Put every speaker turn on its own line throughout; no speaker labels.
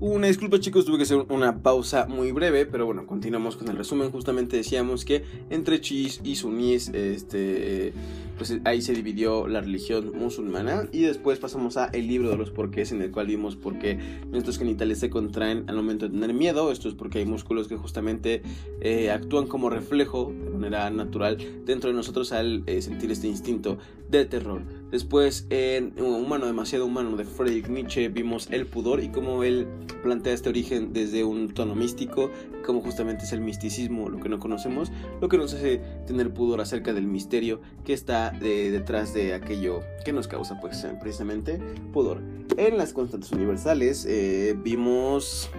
Una disculpa chicos, tuve que hacer una pausa muy breve, pero bueno, continuamos con el resumen. Justamente decíamos que entre chiíes y suníes, este, pues ahí se dividió la religión musulmana y después pasamos a el libro de los porqués en el cual vimos por qué nuestros genitales se contraen al momento de tener miedo. Esto es porque hay músculos que justamente eh, actúan como reflejo de manera natural dentro de nosotros al eh, sentir este instinto de terror. Después en Humano demasiado humano de Friedrich Nietzsche vimos el pudor y cómo él plantea este origen desde un tono místico, como justamente es el misticismo, lo que no conocemos, lo que nos hace tener pudor acerca del misterio que está detrás de aquello que nos causa pues precisamente pudor. En las constantes universales eh, vimos,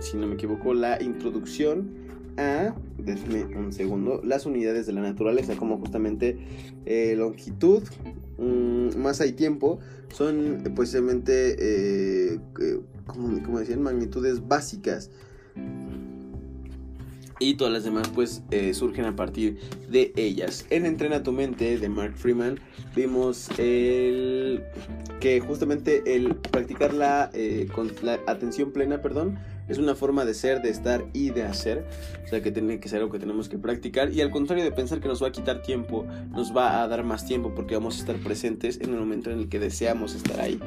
si no me equivoco, la introducción a, déjame un segundo, las unidades de la naturaleza, como justamente eh, longitud, mm, masa y tiempo, son precisamente, eh, como, como decían, magnitudes básicas y todas las demás pues eh, surgen a partir de ellas. En Entrena tu mente de Mark Freeman vimos el que justamente el practicar la, eh, la atención plena, perdón, es una forma de ser, de estar y de hacer. O sea que tiene que ser algo que tenemos que practicar. Y al contrario de pensar que nos va a quitar tiempo, nos va a dar más tiempo porque vamos a estar presentes en el momento en el que deseamos estar ahí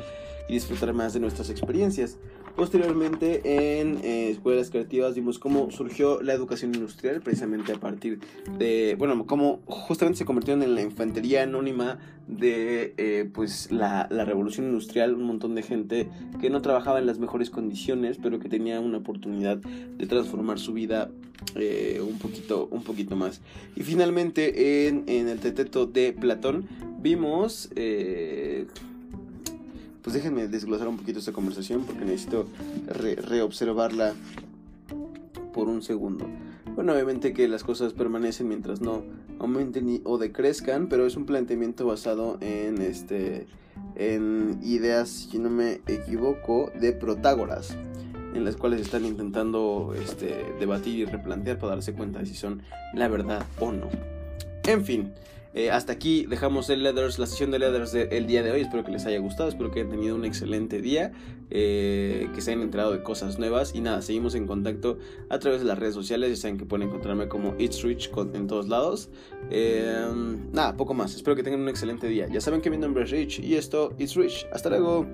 y disfrutar más de nuestras experiencias. Posteriormente en eh, escuelas creativas vimos cómo surgió la educación industrial precisamente a partir de, bueno, cómo justamente se convirtió en la infantería anónima de eh, pues la, revolución industrial, un montón de gente que no trabajaba en las mejores condiciones pero que tenía una oportunidad de transformar su vida eh, un, poquito, un poquito más. Y finalmente en, el teteto de Platón vimos pues déjenme desglosar un poquito esta conversación porque necesito reobservarla por un segundo. Bueno, obviamente que las cosas permanecen mientras no aumenten o decrezcan, pero es un planteamiento basado en este en ideas, si no me equivoco, de Protágoras, en las cuales están intentando este, debatir y replantear para darse cuenta de si son la verdad o no. En fin, eh, hasta aquí dejamos el la sesión de Leathers del día de hoy. Espero que les haya gustado, espero que hayan tenido un excelente día, eh, que se hayan enterado de cosas nuevas. Y nada, seguimos en contacto a través de las redes sociales. Ya saben que pueden encontrarme como It's Rich en todos lados. Eh, nada, poco más. Espero que tengan un excelente día. Ya saben que mi nombre es Rich y esto It's Rich. Hasta luego.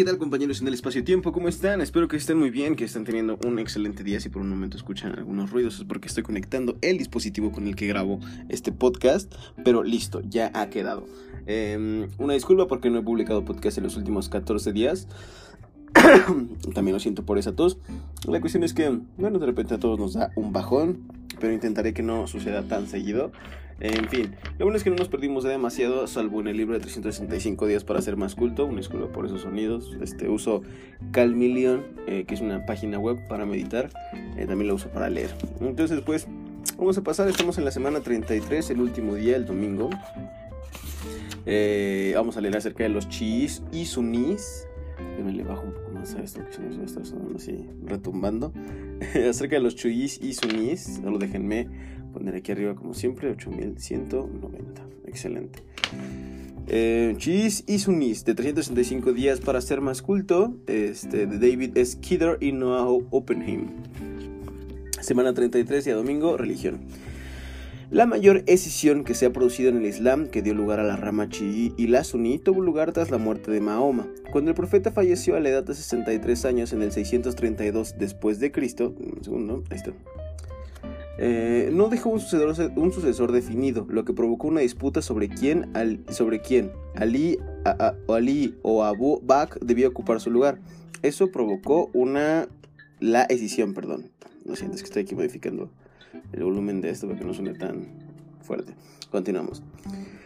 ¿Qué tal compañeros en el espacio-tiempo? ¿Cómo están? Espero que estén muy bien, que estén teniendo un excelente día. Si por un momento escuchan algunos ruidos es porque estoy conectando el dispositivo con el que grabo este podcast. Pero listo, ya ha quedado. Em, una disculpa porque no he publicado podcast en los últimos 14 días. También lo siento por esa tos. La cuestión es que, bueno, de repente a todos nos da un bajón, pero intentaré que no suceda tan seguido. En fin, lo bueno es que no nos perdimos de demasiado, salvo en el libro de 365 días para ser más culto, una escuela por esos sonidos. Este uso Calmillion, eh, que es una página web para meditar, eh, también lo uso para leer. Entonces, pues, vamos a pasar, estamos en la semana 33, el último día, el domingo. Eh, vamos a leer acerca de los chiís y sunís. me le bajo un poco más a esto, que se nos va sonando así, retumbando. acerca de los chiís y sunís, solo déjenme poner aquí arriba como siempre 8190 excelente eh, Cheese y Sunis de 365 días para ser más culto este, de David S. Kidder y Noah Oppenheim semana 33 día domingo religión la mayor escisión que se ha producido en el Islam, que dio lugar a la rama chií y la suní, tuvo lugar tras la muerte de Mahoma. Cuando el profeta falleció a la edad de 63 años en el 632 después. Eh, no dejó un sucesor, definido, lo que provocó una disputa sobre quién, sobre quién Ali, Ali o Abu Bakr debía ocupar su lugar. Eso provocó una la escisión, perdón. Lo siento, es que estoy aquí modificando el volumen de esto para que no suene tan fuerte. Continuamos.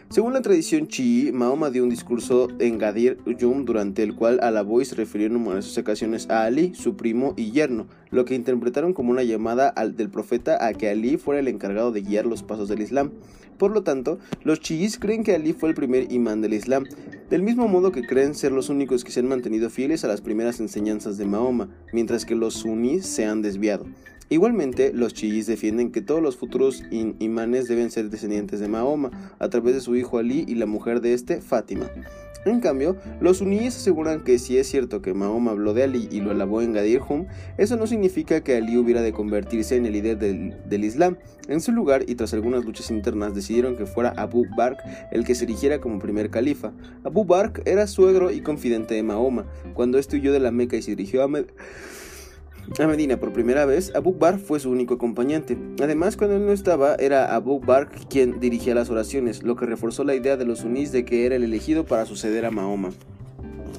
Según la tradición chií, Mahoma dio un discurso en Gadir Yum durante el cual alabó y se refirió en numerosas ocasiones a Ali, su primo y yerno, lo que interpretaron como una llamada del profeta a que Ali fuera el encargado de guiar los pasos del Islam. Por lo tanto, los chiíes creen que Ali fue el primer imán del Islam, del mismo modo que creen ser los únicos que se han mantenido fieles a las primeras enseñanzas de Mahoma, mientras que los suníes se han desviado. Igualmente, los chiíes defienden que todos los futuros imanes deben ser descendientes de Mahoma, a través de su hijo Ali y la mujer de este, Fátima. En cambio, los suníes aseguran que si es cierto que Mahoma habló de Ali y lo alabó en Gadir Hum, eso no significa que Ali hubiera de convertirse en el líder del, Islam. En su lugar, y tras algunas luchas internas, decidieron que fuera Abu Bakr el que se erigiera como primer califa. Abu Bakr era suegro y confidente de Mahoma. Cuando este huyó de la Meca y se dirigió a a Medina por primera vez, Abu Bakr fue su único acompañante. Además, cuando él no estaba, era Abu Bakr quien dirigía las oraciones, lo que reforzó la idea de los sunís de que era el elegido para suceder a Mahoma.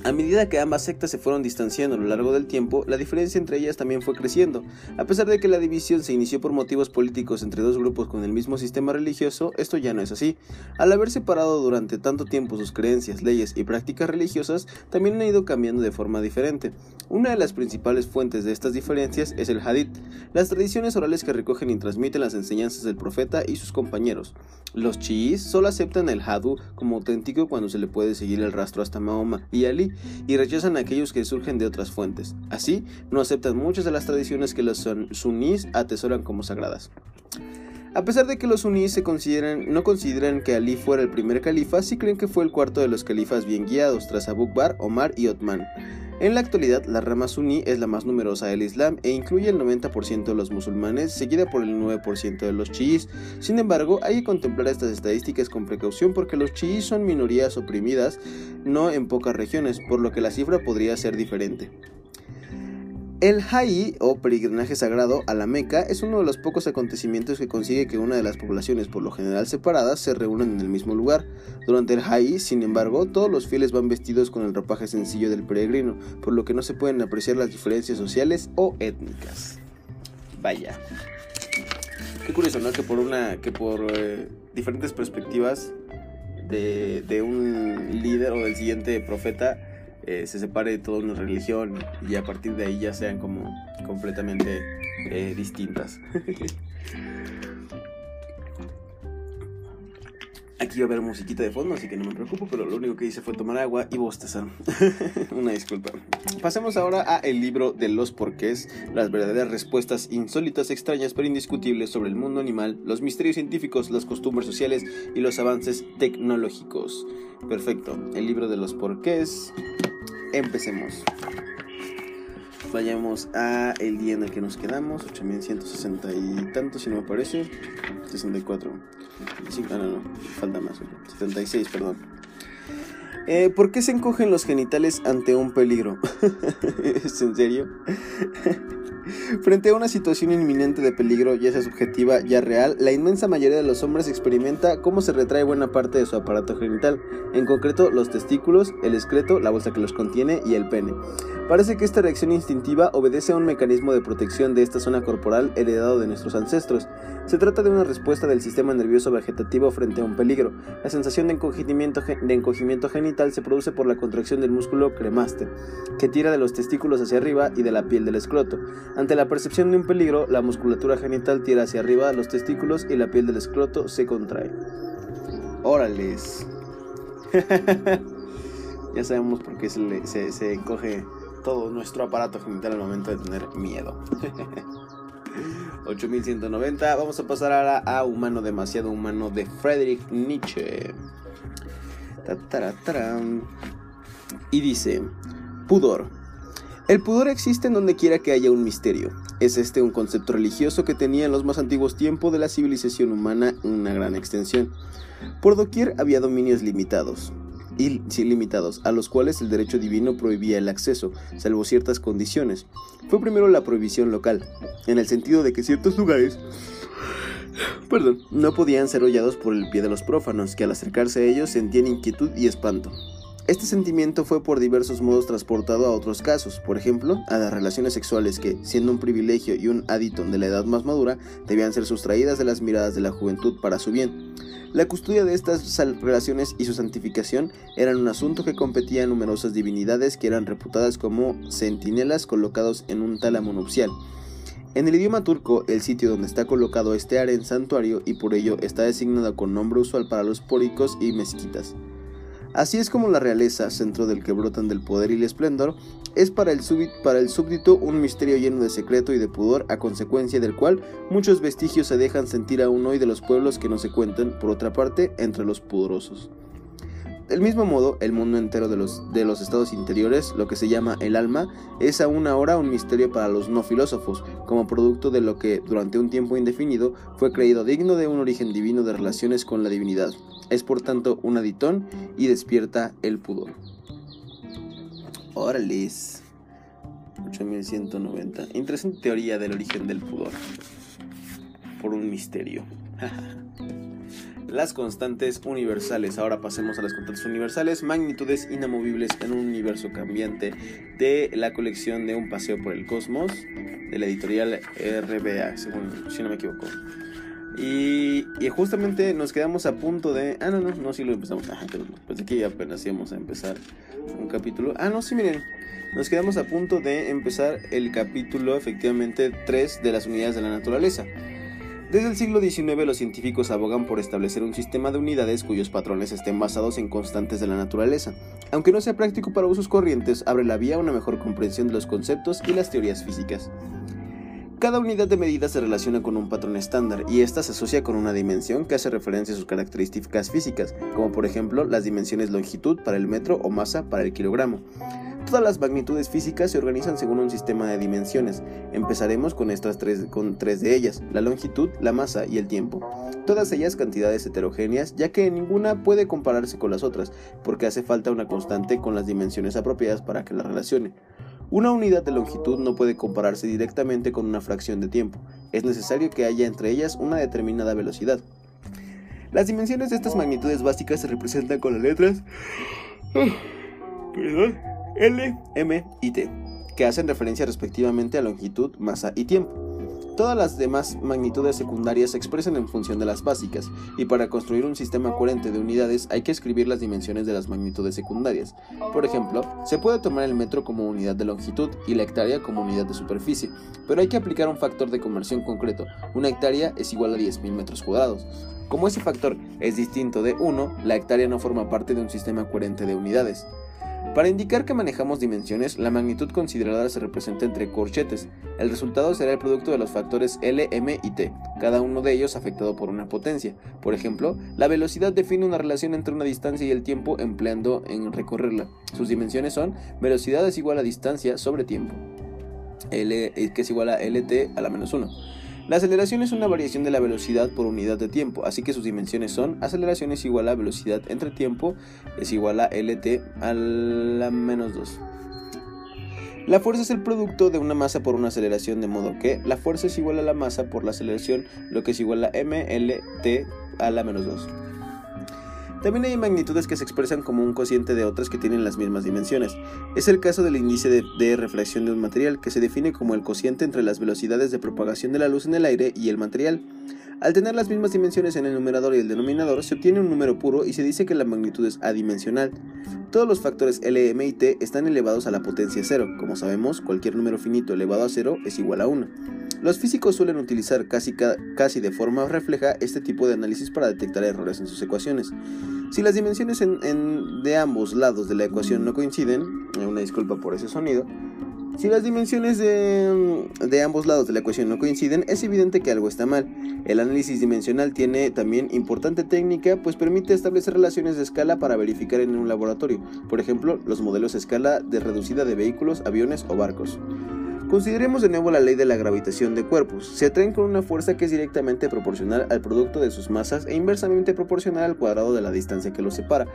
A medida que ambas sectas se fueron distanciando a lo largo del tiempo, la diferencia entre ellas también fue creciendo. A pesar de que la división se inició por motivos políticos entre dos grupos con el mismo sistema religioso, esto ya no es así. Al haber separado durante tanto tiempo sus creencias, leyes y prácticas religiosas, también han ido cambiando de forma diferente. Una de las principales fuentes de estas diferencias es el hadith, las tradiciones orales que recogen y transmiten las enseñanzas del profeta y sus compañeros. Los chiíes solo aceptan el hadú como auténtico cuando se le puede seguir el rastro hasta Mahoma y Ali, y rechazan a aquellos que surgen de otras fuentes. Así, no aceptan muchas de las tradiciones que los sunís atesoran como sagradas. A pesar de que los sunís no consideran que Ali fuera el primer califa, sí creen que fue el cuarto de los califas bien guiados, tras Abu Bakr, Omar y Otman. En la actualidad, la rama suní es la más numerosa del Islam e incluye el 90% de los musulmanes, seguida por el 9% de los chiíes. Sin embargo, hay que contemplar estas estadísticas con precaución porque los chiíes son minorías oprimidas, no en pocas regiones, por lo que la cifra podría ser diferente. El Ha'i o peregrinaje sagrado a la Meca es uno de los pocos acontecimientos que consigue que una de las poblaciones por lo general separadas se reúnan en el mismo lugar. Durante el Ha'i, sin embargo, todos los fieles van vestidos con el ropaje sencillo del peregrino, por lo que no se pueden apreciar las diferencias sociales o étnicas. Vaya. Qué curioso, ¿no? Que por una que por eh, diferentes perspectivas de, de un líder o del siguiente profeta eh, se separe de toda una religión y a partir de ahí ya sean como completamente eh, distintas. Aquí va a haber musiquita de fondo, así que no me preocupo, pero lo único que hice fue tomar agua y bostezar. Una disculpa. Pasemos ahora a el libro de los porqués, las verdaderas respuestas insólitas, extrañas pero indiscutibles sobre el mundo animal, los misterios científicos, las costumbres sociales y los avances tecnológicos. Perfecto, el libro de los porqués. Empecemos. Vayamos a el día en el que nos quedamos, 8160 y tanto si no me parece. 64. ah, no, no, falta más. 76, perdón. Eh, ¿Por qué se encogen los genitales ante un peligro? ¿Es en serio? Frente a una situación inminente de peligro, ya sea subjetiva, ya real, la inmensa mayoría de los hombres experimenta cómo se retrae buena parte de su aparato genital, en concreto los testículos, el excreto, la bolsa que los contiene y el pene. Parece que esta reacción instintiva obedece a un mecanismo de protección de esta zona corporal heredado de nuestros ancestros. Se trata de una respuesta del sistema nervioso vegetativo frente a un peligro. La sensación de encogimiento, de encogimiento genital se produce por la contracción del músculo cremaste, que tira de los testículos hacia arriba y de la piel del escroto. Ante la percepción de un peligro, la musculatura genital tira hacia arriba los testículos y la piel del escroto se contrae. Órales. ya sabemos por qué se, se, encoge todo nuestro aparato genital al momento de tener miedo. 8190. Vamos a pasar ahora a Humano Demasiado Humano de Friedrich Nietzsche. Y dice, pudor. El pudor existe en donde quiera que haya un misterio. Es este un concepto religioso que tenía en los más antiguos tiempos de la civilización humana una gran extensión. Por doquier había dominios limitados, y limitados, a los cuales el derecho divino prohibía el acceso, salvo ciertas condiciones. Fue primero la prohibición local, en el sentido de que ciertos lugares perdón, no podían ser hollados por el pie de los prófanos, que al acercarse a ellos sentían inquietud y espanto. Este sentimiento fue por diversos modos transportado a otros casos, por ejemplo, a las relaciones sexuales que, siendo un privilegio y un aditon de la edad más madura, debían ser sustraídas de las miradas de la juventud para su bien. La custodia de estas relaciones y su santificación eran un asunto que competía a numerosas divinidades que eran reputadas como centinelas colocados en un tálamo nupcial. En el idioma turco, el sitio donde está colocado este aren santuario y por ello está designado con nombre usual para los póricos y mezquitas. Así es como la realeza, centro del que brotan del poder y el esplendor, es para el, súbdito un misterio lleno de secreto y de pudor, a consecuencia del cual muchos vestigios se dejan sentir aún hoy de los pueblos que no se cuentan, por otra parte, entre los pudorosos. Del mismo modo, el mundo entero de los estados interiores, lo que se llama el alma, es aún ahora un misterio para los no filósofos, como producto de lo que, durante un tiempo indefinido, fue creído digno de un origen divino de relaciones con la divinidad. Es por tanto un aditón y despierta el pudor. Órales. 8190. Interesante teoría del origen del pudor. Por un misterio. las constantes universales. Ahora pasemos a las constantes universales, magnitudes inamovibles en un universo cambiante de la colección de Un paseo por el cosmos de la editorial RBA, según si no me equivoco. Y, justamente nos quedamos a punto de... Ah, no, no, no, sí lo empezamos. Ah, pero pues aquí apenas íbamos a empezar un capítulo. Ah, no, sí, miren. Nos quedamos a punto de empezar el capítulo, efectivamente, 3 de las unidades de la naturaleza. Desde el siglo XIX los científicos abogan por establecer un sistema de unidades cuyos patrones estén basados en constantes de la naturaleza. Aunque no sea práctico para usos corrientes, abre la vía a una mejor comprensión de los conceptos y las teorías físicas. Cada unidad de medida se relaciona con un patrón estándar y ésta se asocia con una dimensión que hace referencia a sus características físicas, como por ejemplo las dimensiones longitud para el metro o masa para el kilogramo. Todas las magnitudes físicas se organizan según un sistema de dimensiones. Empezaremos con estas tres, con tres de ellas, la longitud, la masa y el tiempo. Todas ellas cantidades heterogéneas, ya que ninguna puede compararse con las otras, porque hace falta una constante con las dimensiones apropiadas para que la relacione. Una unidad de longitud no puede compararse directamente con una fracción de tiempo. Es necesario que haya entre ellas una determinada velocidad. Las dimensiones de estas magnitudes básicas se representan con las letras... L, M y T, que hacen referencia respectivamente a longitud, masa y tiempo. Todas las demás magnitudes secundarias se expresan en función de las básicas, y para construir un sistema coherente de unidades hay que escribir las dimensiones de las magnitudes secundarias. Por ejemplo, se puede tomar el metro como unidad de longitud y la hectárea como unidad de superficie, pero hay que aplicar un factor de conversión concreto. Una hectárea es igual a 10.000 metros cuadrados. Como ese factor es distinto de 1, la hectárea no forma parte de un sistema coherente de unidades. Para indicar que manejamos dimensiones, la magnitud considerada se representa entre corchetes. El resultado será el producto de los factores L, M y T, cada uno de ellos afectado por una potencia. Por ejemplo, la velocidad define una relación entre una distancia y el tiempo empleando en recorrerla. Sus dimensiones son velocidad es igual a distancia sobre tiempo, L, eh, que es igual a LT a la menos 1. La aceleración es una variación de la velocidad por unidad de tiempo, así que sus dimensiones son aceleración es igual a velocidad entre tiempo es igual a LT a la menos 2. La fuerza es el producto de una masa por una aceleración, de modo que la fuerza es igual a la masa por la aceleración, lo que es igual a mLt a la menos 2. También hay magnitudes que se expresan como un cociente de otras que tienen las mismas dimensiones. Es el caso del índice de, reflexión de un material, que se define como el cociente entre las velocidades de propagación de la luz en el aire y el material. Al tener las mismas dimensiones en el numerador y el denominador, se obtiene un número puro y se dice que la magnitud es adimensional. Todos los factores L, M y T están elevados a la potencia cero. Como sabemos, cualquier número finito elevado a cero es igual a 1. Los físicos suelen utilizar casi, casi de forma refleja este tipo de análisis para detectar errores en sus ecuaciones. Si las dimensiones de ambos lados de la ecuación no coinciden, una disculpa por ese sonido, si las dimensiones de, de, ambos lados de la ecuación no coinciden, es evidente que algo está mal. El análisis dimensional tiene también importante técnica, pues permite establecer relaciones de escala para verificar en un laboratorio, por ejemplo, los modelos a escala de reducida de vehículos, aviones o barcos. Consideremos de nuevo la ley de la gravitación de cuerpos. Se atraen con una fuerza que es directamente proporcional al producto de sus masas e inversamente proporcional al cuadrado de la distancia que los separa.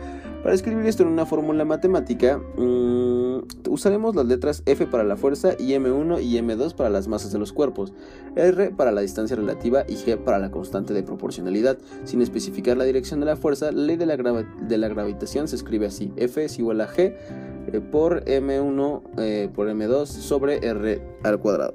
Para escribir esto en una fórmula matemática, mmm, usaremos las letras F para la fuerza y M1 y M2 para las masas de los cuerpos, R para la distancia relativa y G para la constante de proporcionalidad. Sin especificar la dirección de la fuerza, la ley de la, de la gravitación se escribe así. F es igual a G por m1 eh, por m2 sobre r al cuadrado.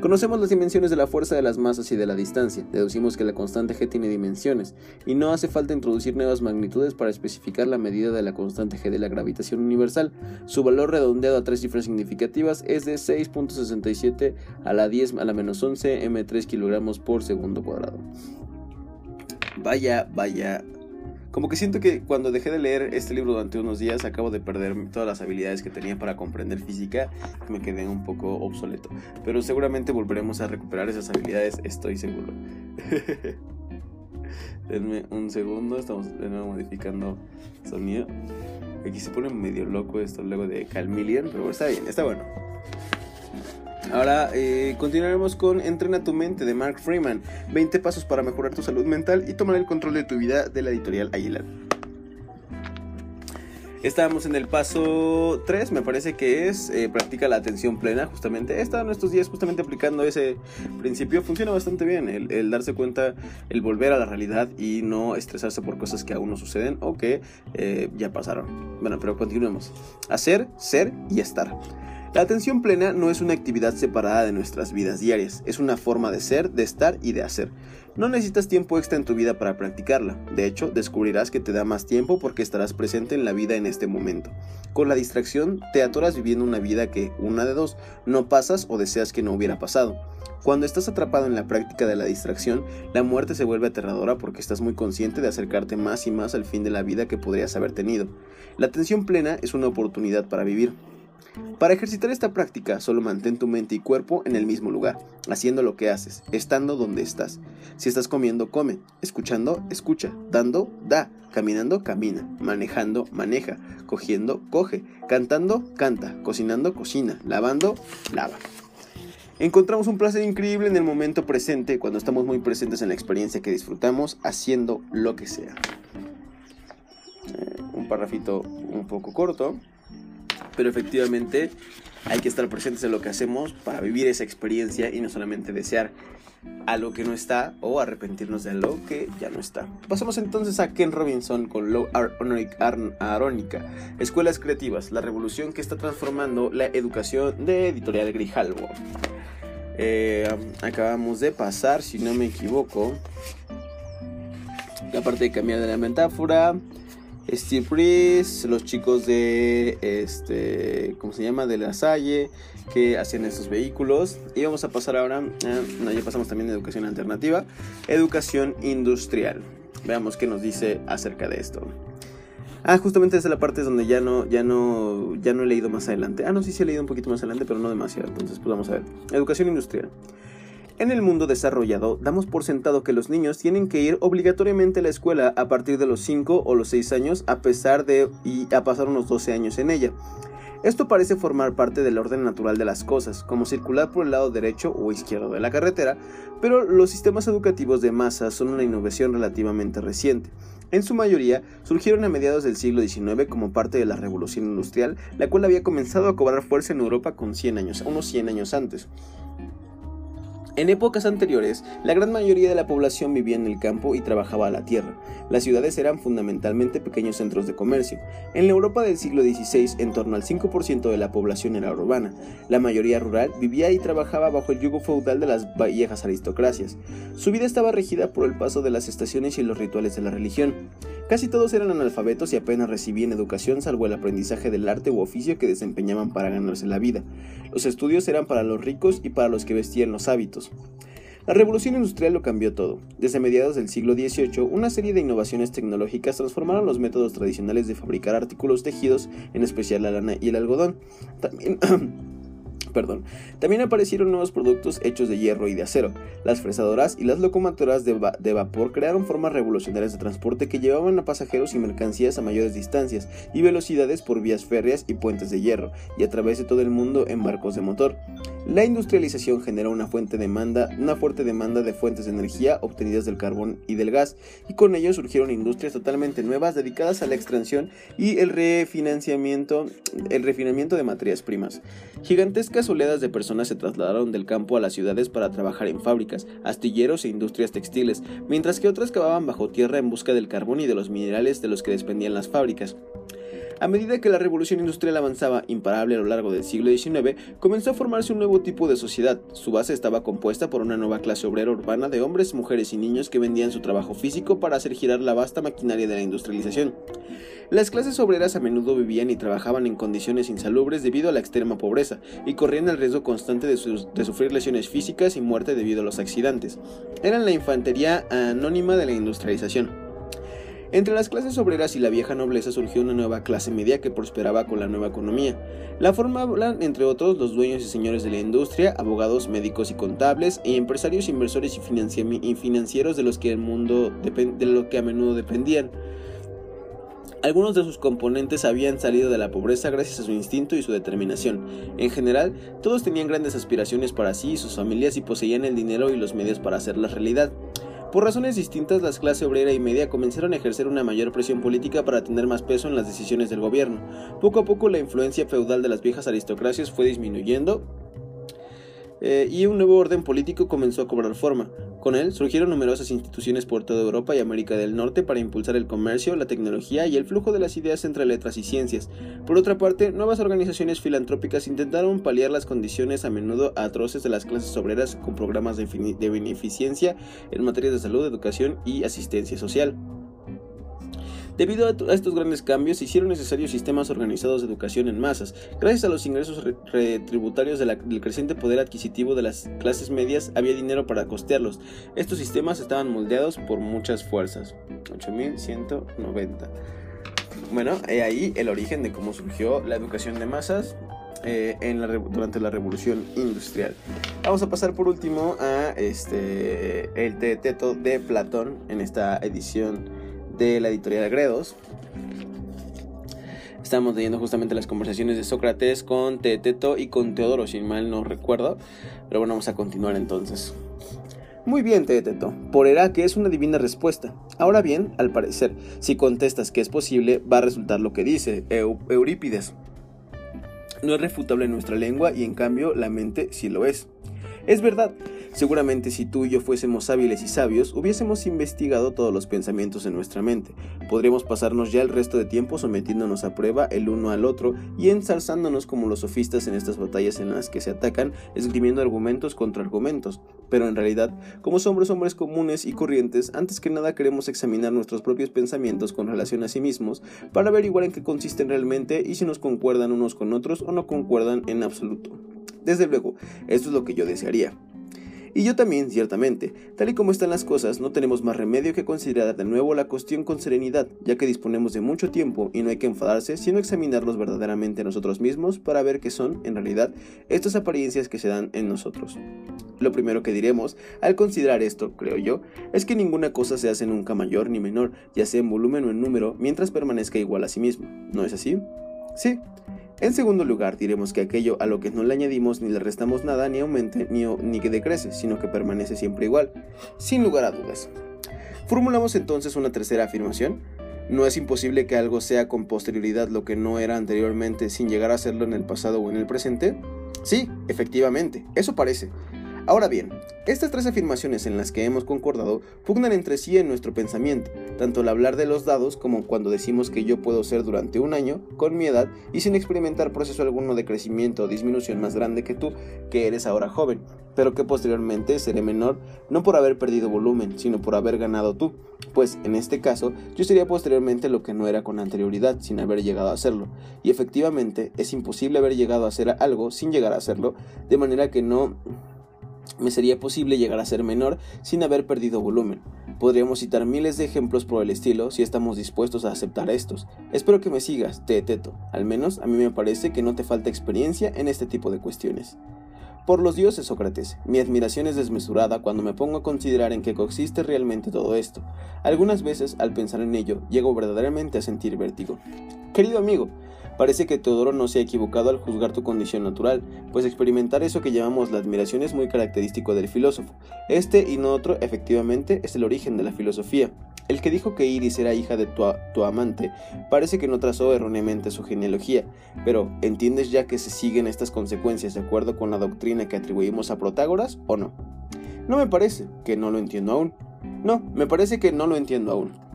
Conocemos las dimensiones de la fuerza de las masas y de la distancia. Deducimos que la constante g tiene dimensiones, y no hace falta introducir nuevas magnitudes para especificar la medida de la constante g de la gravitación universal. Su valor redondeado a tres cifras significativas es de 6.67 a la 10 a la menos 11 m3 kilogramos por segundo cuadrado. Vaya, vaya Como que siento que cuando dejé de leer este libro durante unos días, acabo de perder todas las habilidades que tenía para comprender física. Me quedé un poco obsoleto. Pero seguramente volveremos a recuperar esas habilidades, estoy seguro. Denme un segundo, estamos de nuevo modificando sonido. Aquí se pone medio loco esto luego de Calmillion, pero está bien, está bueno. Ahora eh, continuaremos con Entrena tu mente de Mark Freeman. 20 pasos para mejorar tu salud mental y tomar el control de tu vida de la editorial Aguilar. Estábamos en el paso 3, me parece que es eh, practica la atención plena, justamente. He estado en estos días justamente aplicando ese principio. Funciona bastante bien el, darse cuenta, el volver a la realidad y no estresarse por cosas que aún no suceden o que eh, ya pasaron. Bueno, pero continuemos. Hacer, ser y estar. La atención plena no es una actividad separada de nuestras vidas diarias, es una forma de ser, de estar y de hacer. No necesitas tiempo extra en tu vida para practicarla, de hecho descubrirás que te da más tiempo porque estarás presente en la vida en este momento. Con la distracción te atoras viviendo una vida que, una de dos, no pasas o deseas que no hubiera pasado. Cuando estás atrapado en la práctica de la distracción, la muerte se vuelve aterradora porque estás muy consciente de acercarte más y más al fin de la vida que podrías haber tenido. La atención plena es una oportunidad para vivir, para ejercitar esta práctica, solo mantén tu mente y cuerpo en el mismo lugar, haciendo lo que haces, estando donde estás. Si estás comiendo, come, escuchando, escucha, dando, da, caminando, camina, manejando, maneja, cogiendo, coge, cantando, canta, cocinando, cocina, lavando, lava. Encontramos un placer increíble en el momento presente cuando estamos muy presentes en la experiencia que disfrutamos haciendo lo que sea. Eh, un parrafito un poco corto pero efectivamente hay que estar presentes en lo que hacemos para vivir esa experiencia y no solamente desear a lo que no está o arrepentirnos de lo que ya no está. Pasamos entonces a Ken Robinson con Low Arónica, Escuelas Creativas, la revolución que está transformando la educación de Editorial Grijalvo. Eh, acabamos de pasar, si no me equivoco, la parte de cambiar de la metáfora, Steve Reese, los chicos de, este, ¿cómo se llama? De La Salle, que hacían estos vehículos. Y vamos a pasar ahora, no, ya pasamos también de educación alternativa, educación industrial. Veamos qué nos dice acerca de esto. Ah, justamente esa es la parte donde ya no, ya no, ya no he leído más adelante. Ah, no, sí, sí he leído un poquito más adelante, pero no demasiado. Entonces, pues vamos a ver. Educación industrial. En el mundo desarrollado, damos por sentado que los niños tienen que ir obligatoriamente a la escuela a partir de los 5 o los 6 años, a pesar de y a pasar unos 12 años en ella. Esto parece formar parte del orden natural de las cosas, como circular por el lado derecho o izquierdo de la carretera, pero los sistemas educativos de masa son una innovación relativamente reciente. En su mayoría, surgieron a mediados del siglo XIX como parte de la revolución industrial, la cual había comenzado a cobrar fuerza en Europa con 100 años, unos 100 años antes. En épocas anteriores, la gran mayoría de la población vivía en el campo y trabajaba a la tierra. Las ciudades eran fundamentalmente pequeños centros de comercio. En la Europa del siglo XVI, en torno al 5% de la población era urbana. La mayoría rural vivía y trabajaba bajo el yugo feudal de las viejas aristocracias. Su vida estaba regida por el paso de las estaciones y los rituales de la religión. Casi todos eran analfabetos y apenas recibían educación salvo el aprendizaje del arte u oficio que desempeñaban para ganarse la vida. Los estudios eran para los ricos y para los que vestían los hábitos. La revolución industrial lo cambió todo. Desde mediados del siglo XVIII, una serie de innovaciones tecnológicas transformaron los métodos tradicionales de fabricar artículos tejidos, en especial la lana y el algodón. También Perdón. También aparecieron nuevos productos hechos de hierro y de acero. Las fresadoras y las locomotoras de, vapor crearon formas revolucionarias de transporte que llevaban a pasajeros y mercancías a mayores distancias y velocidades por vías férreas y puentes de hierro, y a través de todo el mundo en barcos de motor. La industrialización generó una, demanda, una fuerte demanda de fuentes de energía obtenidas del carbón y del gas, y con ello surgieron industrias totalmente nuevas dedicadas a la extracción y el refinanciamiento, el refinamiento de materias primas. Gigantescas oleadas de personas se trasladaron del campo a las ciudades para trabajar en fábricas, astilleros e industrias textiles, mientras que otras cavaban bajo tierra en busca del carbón y de los minerales de los que despendían las fábricas. A medida que la revolución industrial avanzaba imparable a lo largo del siglo XIX, comenzó a formarse un nuevo tipo de sociedad. Su base estaba compuesta por una nueva clase obrera urbana de hombres, mujeres y niños que vendían su trabajo físico para hacer girar la vasta maquinaria de la industrialización. Las clases obreras a menudo vivían y trabajaban en condiciones insalubres debido a la extrema pobreza y corrían el riesgo constante de, sufrir lesiones físicas y muerte debido a los accidentes. Eran la infantería anónima de la industrialización. Entre las clases obreras y la vieja nobleza surgió una nueva clase media que prosperaba con la nueva economía. La formaban, entre otros, los dueños y señores de la industria, abogados, médicos y contables, y empresarios, inversores y, financieros de los que el mundo de lo que a menudo dependían. Algunos de sus componentes habían salido de la pobreza gracias a su instinto y su determinación. En general, todos tenían grandes aspiraciones para sí y sus familias y poseían el dinero y los medios para hacerlas realidad. Por razones distintas, las clases obrera y media comenzaron a ejercer una mayor presión política para tener más peso en las decisiones del gobierno. Poco a poco la influencia feudal de las viejas aristocracias fue disminuyendo eh, y un nuevo orden político comenzó a cobrar forma. Con él surgieron numerosas instituciones por toda Europa y América del Norte para impulsar el comercio, la tecnología y el flujo de las ideas entre letras y ciencias. Por otra parte, nuevas organizaciones filantrópicas intentaron paliar las condiciones a menudo atroces de las clases obreras con programas de, de beneficencia en materia de salud, educación y asistencia social. Debido a, estos grandes cambios, se hicieron necesarios sistemas organizados de educación en masas. Gracias a los ingresos retributarios del creciente poder adquisitivo de las clases medias, había dinero para costearlos. Estos sistemas estaban moldeados por muchas fuerzas. 8190. Bueno, he ahí el origen de cómo surgió la educación de masas eh, durante la revolución industrial. Vamos a pasar por último a este el teto de Platón en esta edición de la editorial Gredos. Estamos leyendo justamente las conversaciones de Sócrates con Teteto y con Teodoro, si mal no recuerdo. Pero bueno, vamos a continuar entonces. Muy bien, Teteto. Por que es una divina respuesta. Ahora bien, al parecer, si contestas que es posible, va a resultar lo que dice Eurípides. No es refutable en nuestra lengua y en cambio la mente sí lo es. Es verdad, Seguramente si tú y yo fuésemos hábiles y sabios, hubiésemos investigado todos los pensamientos en nuestra mente. Podríamos pasarnos ya el resto de tiempo sometiéndonos a prueba el uno al otro y ensalzándonos como los sofistas en estas batallas en las que se atacan, esgrimiendo argumentos contra argumentos. Pero en realidad, como somos hombres comunes y corrientes, antes que nada queremos examinar nuestros propios pensamientos con relación a sí mismos para averiguar en qué consisten realmente y si nos concuerdan unos con otros o no concuerdan en absoluto. Desde luego, esto es lo que yo desearía. Y yo también, ciertamente. Tal y como están las cosas, no tenemos más remedio que considerar de nuevo la cuestión con serenidad, ya que disponemos de mucho tiempo y no hay que enfadarse, sino examinarlos verdaderamente nosotros mismos para ver qué son, en realidad, estas apariencias que se dan en nosotros. Lo primero que diremos, al considerar esto, creo yo, es que ninguna cosa se hace nunca mayor ni menor, ya sea en volumen o en número, mientras permanezca igual a sí mismo. ¿No es así? Sí, en segundo lugar, diremos que aquello a lo que no le añadimos ni le restamos nada ni aumente ni, que decrece, sino que permanece siempre igual, sin lugar a dudas. Formulamos entonces una tercera afirmación. ¿No es imposible que algo sea con posterioridad lo que no era anteriormente sin llegar a serlo en el pasado o en el presente? Sí, efectivamente, eso parece. Ahora bien, estas tres afirmaciones en las que hemos concordado pugnan entre sí en nuestro pensamiento, tanto al hablar de los dados como cuando decimos que yo puedo ser durante un año, con mi edad y sin experimentar proceso alguno de crecimiento o disminución más grande que tú, que eres ahora joven, pero que posteriormente seré menor, no por haber perdido volumen, sino por haber ganado tú, pues en este caso yo sería posteriormente lo que no era con anterioridad, sin haber llegado a hacerlo, y efectivamente es imposible haber llegado a hacer algo sin llegar a hacerlo, de manera que no me sería posible llegar a ser menor sin haber perdido volumen. Podríamos citar miles de ejemplos por el estilo si estamos dispuestos a aceptar estos. Espero que me sigas, te teto. Al menos a mí me parece que no te falta experiencia en este tipo de cuestiones. Por los dioses, Sócrates, mi admiración es desmesurada cuando me pongo a considerar en qué consiste realmente todo esto. Algunas veces, al pensar en ello, llego verdaderamente a sentir vértigo. Querido amigo, Parece que Teodoro no se ha equivocado al juzgar tu condición natural, pues experimentar eso que llamamos la admiración es muy característico del filósofo. Este y no otro, efectivamente, es el origen de la filosofía. El que dijo que Iris era hija de tu, tu, amante parece que no trazó erróneamente su genealogía, pero ¿entiendes ya que se siguen estas consecuencias de acuerdo con la doctrina que atribuimos a Protágoras o no? No me parece, que no lo entiendo aún. No, me parece que no lo entiendo aún.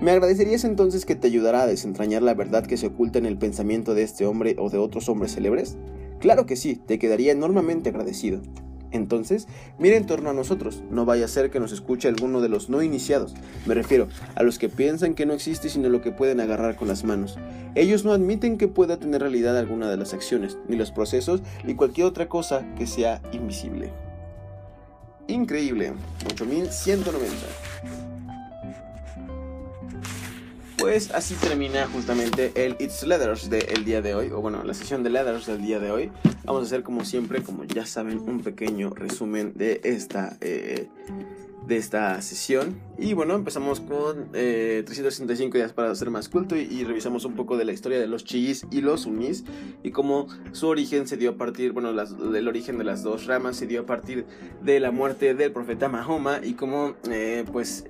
¿Me agradecerías entonces que te ayudara a desentrañar la verdad que se oculta en el pensamiento de este hombre o de otros hombres célebres? Claro que sí, te quedaría enormemente agradecido. Entonces, mira en torno a nosotros, no vaya a ser que nos escuche alguno de los no iniciados, me refiero a los que piensan que no existe sino lo que pueden agarrar con las manos. Ellos no admiten que pueda tener realidad alguna de las acciones, ni los procesos, ni cualquier otra cosa que sea invisible. Increíble, 8190. Pues así termina justamente el It's Letters del día de hoy, o bueno, la sesión de Letters del día de hoy. Vamos a hacer como siempre, como ya saben, un pequeño resumen de esta, eh, de esta sesión. Y bueno, empezamos con 365 eh, días para ser más culto y, revisamos un poco de la historia de los chiís y los sunís y cómo su origen se dio a partir, bueno, el origen de las dos ramas se dio a partir de la muerte del profeta Mahoma y cómo, eh, pues,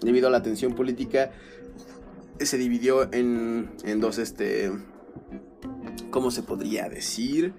debido a la tensión política, se dividió en, en dos, este, ¿cómo se podría decir?